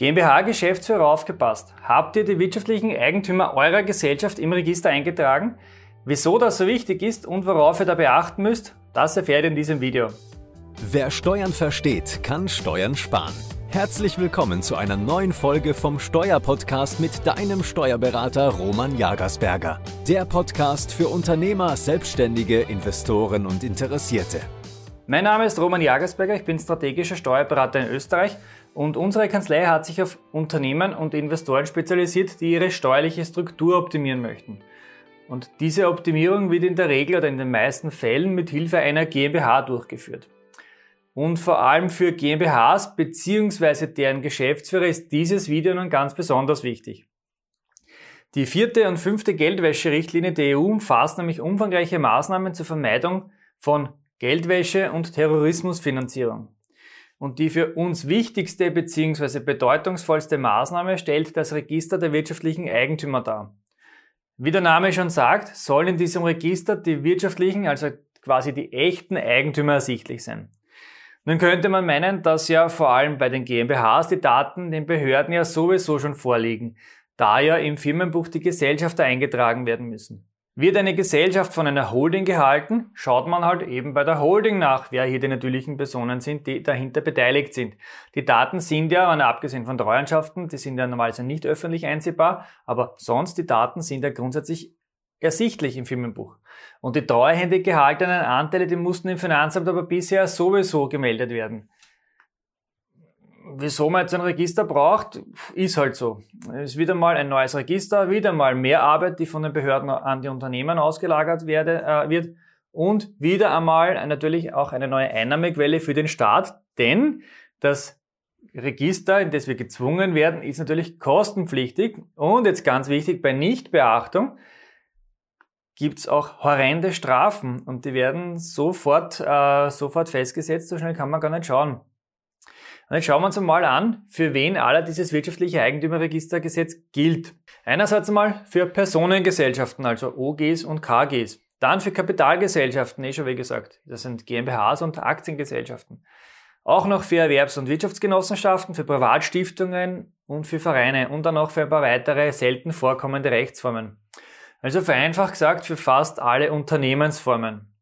GmbH-Geschäftsführer aufgepasst. Habt ihr die wirtschaftlichen Eigentümer eurer Gesellschaft im Register eingetragen? Wieso das so wichtig ist und worauf ihr da beachten müsst, das erfährt ihr in diesem Video. Wer Steuern versteht, kann Steuern sparen. Herzlich willkommen zu einer neuen Folge vom Steuerpodcast mit deinem Steuerberater Roman Jagersberger. Der Podcast für Unternehmer, Selbstständige, Investoren und Interessierte. Mein Name ist Roman Jagersberger, ich bin strategischer Steuerberater in Österreich und unsere Kanzlei hat sich auf Unternehmen und Investoren spezialisiert, die ihre steuerliche Struktur optimieren möchten. Und diese Optimierung wird in der Regel oder in den meisten Fällen mit Hilfe einer GmbH durchgeführt. Und vor allem für GmbHs bzw. deren Geschäftsführer ist dieses Video nun ganz besonders wichtig. Die vierte und fünfte Geldwäscherichtlinie der EU umfasst nämlich umfangreiche Maßnahmen zur Vermeidung von Geldwäsche und Terrorismusfinanzierung. Und die für uns wichtigste bzw. bedeutungsvollste Maßnahme stellt das Register der wirtschaftlichen Eigentümer dar. Wie der Name schon sagt, sollen in diesem Register die wirtschaftlichen, also quasi die echten Eigentümer ersichtlich sein. Nun könnte man meinen, dass ja vor allem bei den GmbHs die Daten den Behörden ja sowieso schon vorliegen, da ja im Firmenbuch die Gesellschafter eingetragen werden müssen. Wird eine Gesellschaft von einer Holding gehalten, schaut man halt eben bei der Holding nach, wer hier die natürlichen Personen sind, die dahinter beteiligt sind. Die Daten sind ja, abgesehen von Treuhandschaften, die sind ja normalerweise nicht öffentlich einsehbar, aber sonst die Daten sind ja grundsätzlich ersichtlich im Firmenbuch. Und die treuhändig gehaltenen Anteile, die mussten im Finanzamt aber bisher sowieso gemeldet werden wieso man jetzt ein Register braucht, ist halt so. Es ist wieder mal ein neues Register, wieder mal mehr Arbeit, die von den Behörden an die Unternehmen ausgelagert werde, äh, wird und wieder einmal natürlich auch eine neue Einnahmequelle für den Staat, denn das Register, in das wir gezwungen werden, ist natürlich kostenpflichtig und jetzt ganz wichtig, bei Nichtbeachtung gibt's auch horrende Strafen und die werden sofort, äh, sofort festgesetzt, so schnell kann man gar nicht schauen. Und jetzt schauen wir uns einmal an, für wen aller dieses wirtschaftliche Eigentümerregistergesetz gilt. Einerseits einmal für Personengesellschaften, also OGs und KGs. Dann für Kapitalgesellschaften, eh schon wie gesagt. Das sind GmbHs und Aktiengesellschaften. Auch noch für Erwerbs- und Wirtschaftsgenossenschaften, für Privatstiftungen und für Vereine und dann auch für ein paar weitere selten vorkommende Rechtsformen. Also vereinfacht gesagt für fast alle Unternehmensformen.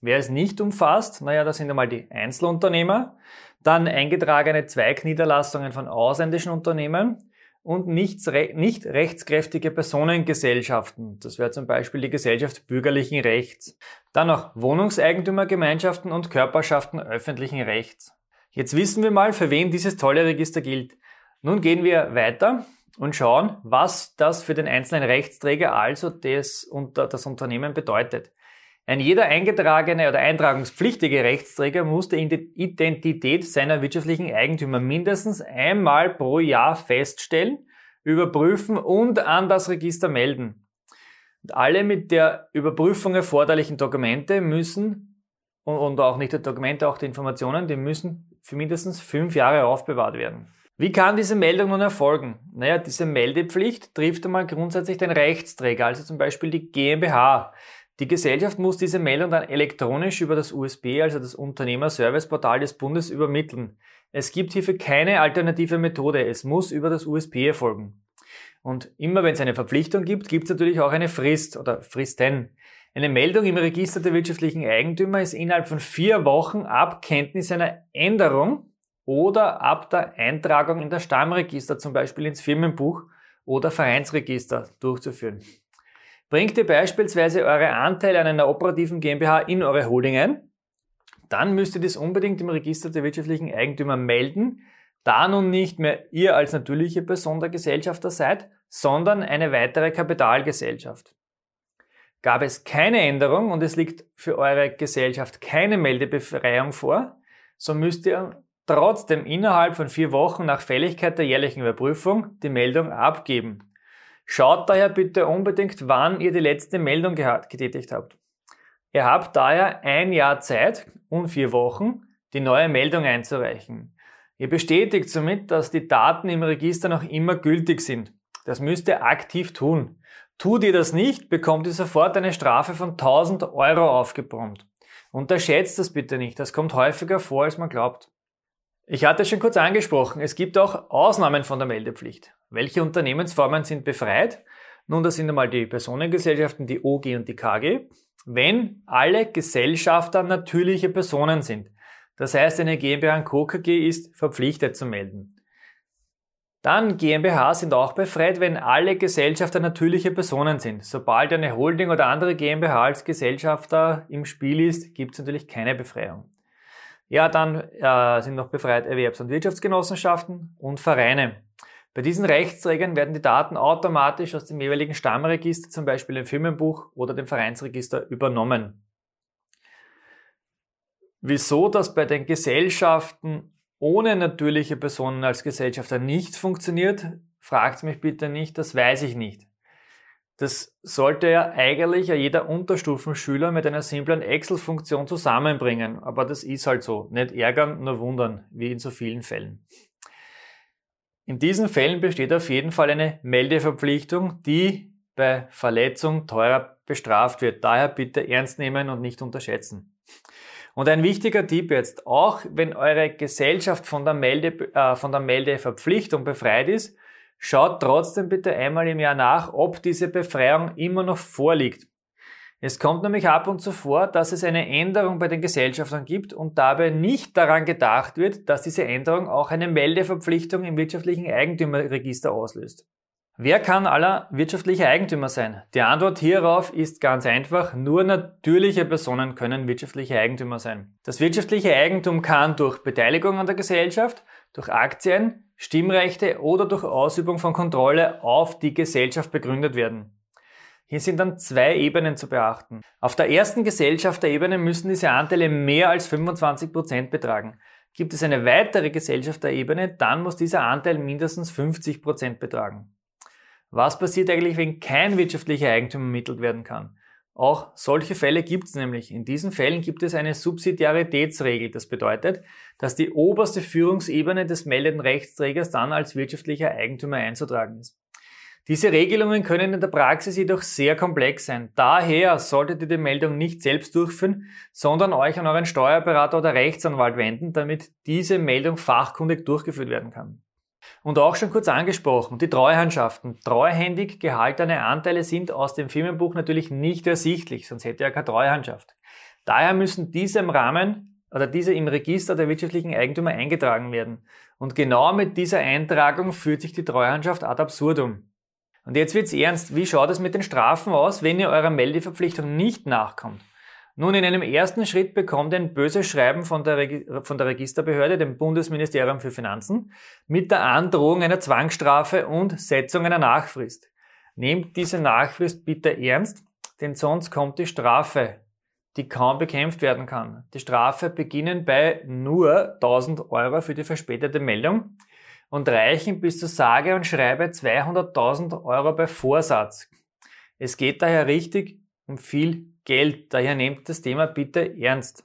Wer es nicht umfasst, naja, das sind einmal die Einzelunternehmer, dann eingetragene Zweigniederlassungen von ausländischen Unternehmen und nicht, nicht rechtskräftige Personengesellschaften. Das wäre zum Beispiel die Gesellschaft bürgerlichen Rechts. Dann noch Wohnungseigentümergemeinschaften und Körperschaften öffentlichen Rechts. Jetzt wissen wir mal, für wen dieses tolle Register gilt. Nun gehen wir weiter und schauen, was das für den einzelnen Rechtsträger, also das, das Unternehmen bedeutet. Ein jeder eingetragene oder eintragungspflichtige Rechtsträger muss die Identität seiner wirtschaftlichen Eigentümer mindestens einmal pro Jahr feststellen, überprüfen und an das Register melden. Und alle mit der Überprüfung erforderlichen Dokumente müssen, und auch nicht die Dokumente, auch die Informationen, die müssen für mindestens fünf Jahre aufbewahrt werden. Wie kann diese Meldung nun erfolgen? Naja, diese Meldepflicht trifft einmal grundsätzlich den Rechtsträger, also zum Beispiel die GmbH. Die Gesellschaft muss diese Meldung dann elektronisch über das USB, also das Unternehmerserviceportal des Bundes, übermitteln. Es gibt hierfür keine alternative Methode. Es muss über das USB erfolgen. Und immer wenn es eine Verpflichtung gibt, gibt es natürlich auch eine Frist oder Fristen. Eine Meldung im Register der wirtschaftlichen Eigentümer ist innerhalb von vier Wochen ab Kenntnis einer Änderung oder ab der Eintragung in das Stammregister, zum Beispiel ins Firmenbuch oder Vereinsregister durchzuführen. Bringt ihr beispielsweise eure Anteile an einer operativen GmbH in eure Holding ein, dann müsst ihr das unbedingt im Register der wirtschaftlichen Eigentümer melden, da nun nicht mehr ihr als natürliche Person der Gesellschafter seid, sondern eine weitere Kapitalgesellschaft. Gab es keine Änderung und es liegt für eure Gesellschaft keine Meldebefreiung vor, so müsst ihr trotzdem innerhalb von vier Wochen nach Fälligkeit der jährlichen Überprüfung die Meldung abgeben. Schaut daher bitte unbedingt, wann ihr die letzte Meldung getätigt habt. Ihr habt daher ein Jahr Zeit und vier Wochen, die neue Meldung einzureichen. Ihr bestätigt somit, dass die Daten im Register noch immer gültig sind. Das müsst ihr aktiv tun. Tut ihr das nicht, bekommt ihr sofort eine Strafe von 1000 Euro aufgebrummt. Unterschätzt das bitte nicht, das kommt häufiger vor, als man glaubt. Ich hatte es schon kurz angesprochen, es gibt auch Ausnahmen von der Meldepflicht. Welche Unternehmensformen sind befreit? Nun, das sind einmal die Personengesellschaften, die OG und die KG, wenn alle Gesellschafter natürliche Personen sind. Das heißt, eine GmbH und Co. Ist verpflichtet zu melden. Dann GmbH sind auch befreit, wenn alle Gesellschafter natürliche Personen sind. Sobald eine Holding oder andere GmbH als Gesellschafter im Spiel ist, gibt es natürlich keine Befreiung. Ja, dann äh, sind noch befreit Erwerbs- und Wirtschaftsgenossenschaften und Vereine. Bei diesen Rechtsträgern werden die Daten automatisch aus dem jeweiligen Stammregister, zum Beispiel dem Firmenbuch oder dem Vereinsregister, übernommen. Wieso das bei den Gesellschaften ohne natürliche Personen als Gesellschafter nicht funktioniert, fragt mich bitte nicht, das weiß ich nicht. Das sollte ja eigentlich jeder Unterstufenschüler mit einer simplen Excel-Funktion zusammenbringen. Aber das ist halt so. Nicht ärgern, nur wundern, wie in so vielen Fällen. In diesen Fällen besteht auf jeden Fall eine Meldeverpflichtung, die bei Verletzung teurer bestraft wird. Daher bitte ernst nehmen und nicht unterschätzen. Und ein wichtiger Tipp jetzt, auch wenn eure Gesellschaft von der, Melde, äh, von der Meldeverpflichtung befreit ist, Schaut trotzdem bitte einmal im Jahr nach, ob diese Befreiung immer noch vorliegt. Es kommt nämlich ab und zu vor, dass es eine Änderung bei den Gesellschaftern gibt und dabei nicht daran gedacht wird, dass diese Änderung auch eine Meldeverpflichtung im wirtschaftlichen Eigentümerregister auslöst. Wer kann aller wirtschaftliche Eigentümer sein? Die Antwort hierauf ist ganz einfach, nur natürliche Personen können wirtschaftliche Eigentümer sein. Das wirtschaftliche Eigentum kann durch Beteiligung an der Gesellschaft, durch Aktien, Stimmrechte oder durch Ausübung von Kontrolle auf die Gesellschaft begründet werden. Hier sind dann zwei Ebenen zu beachten. Auf der ersten Gesellschafterebene müssen diese Anteile mehr als 25 Prozent betragen. Gibt es eine weitere Gesellschafterebene, dann muss dieser Anteil mindestens 50 Prozent betragen. Was passiert eigentlich, wenn kein wirtschaftlicher Eigentum ermittelt werden kann? Auch solche Fälle gibt es nämlich. In diesen Fällen gibt es eine Subsidiaritätsregel. Das bedeutet, dass die oberste Führungsebene des meldenden Rechtsträgers dann als wirtschaftlicher Eigentümer einzutragen ist. Diese Regelungen können in der Praxis jedoch sehr komplex sein. Daher solltet ihr die Meldung nicht selbst durchführen, sondern euch an euren Steuerberater oder Rechtsanwalt wenden, damit diese Meldung fachkundig durchgeführt werden kann. Und auch schon kurz angesprochen, die Treuhandschaften. Treuhändig gehaltene Anteile sind aus dem Firmenbuch natürlich nicht ersichtlich, sonst hätte er keine Treuhandschaft. Daher müssen diese im Rahmen oder diese im Register der wirtschaftlichen Eigentümer eingetragen werden. Und genau mit dieser Eintragung führt sich die Treuhandschaft ad absurdum. Und jetzt wird's ernst. Wie schaut es mit den Strafen aus, wenn ihr eurer Meldeverpflichtung nicht nachkommt? Nun, in einem ersten Schritt bekommt ein böses Schreiben von der, von der Registerbehörde, dem Bundesministerium für Finanzen, mit der Androhung einer Zwangsstrafe und Setzung einer Nachfrist. Nehmt diese Nachfrist bitte ernst, denn sonst kommt die Strafe, die kaum bekämpft werden kann. Die Strafe beginnen bei nur 1000 Euro für die verspätete Meldung und reichen bis zu sage und schreibe 200.000 Euro bei Vorsatz. Es geht daher richtig um viel Geld. Daher nehmt das Thema bitte ernst.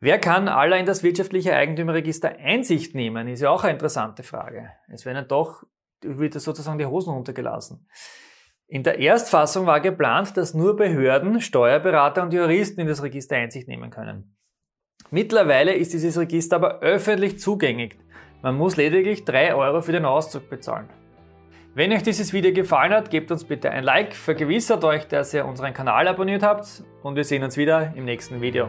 Wer kann aller in das wirtschaftliche Eigentümerregister Einsicht nehmen, ist ja auch eine interessante Frage. Es werden doch wird sozusagen die Hosen runtergelassen. In der Erstfassung war geplant, dass nur Behörden, Steuerberater und Juristen in das Register Einsicht nehmen können. Mittlerweile ist dieses Register aber öffentlich zugänglich. Man muss lediglich 3 Euro für den Auszug bezahlen. Wenn euch dieses Video gefallen hat, gebt uns bitte ein Like, vergewissert euch, dass ihr unseren Kanal abonniert habt und wir sehen uns wieder im nächsten Video.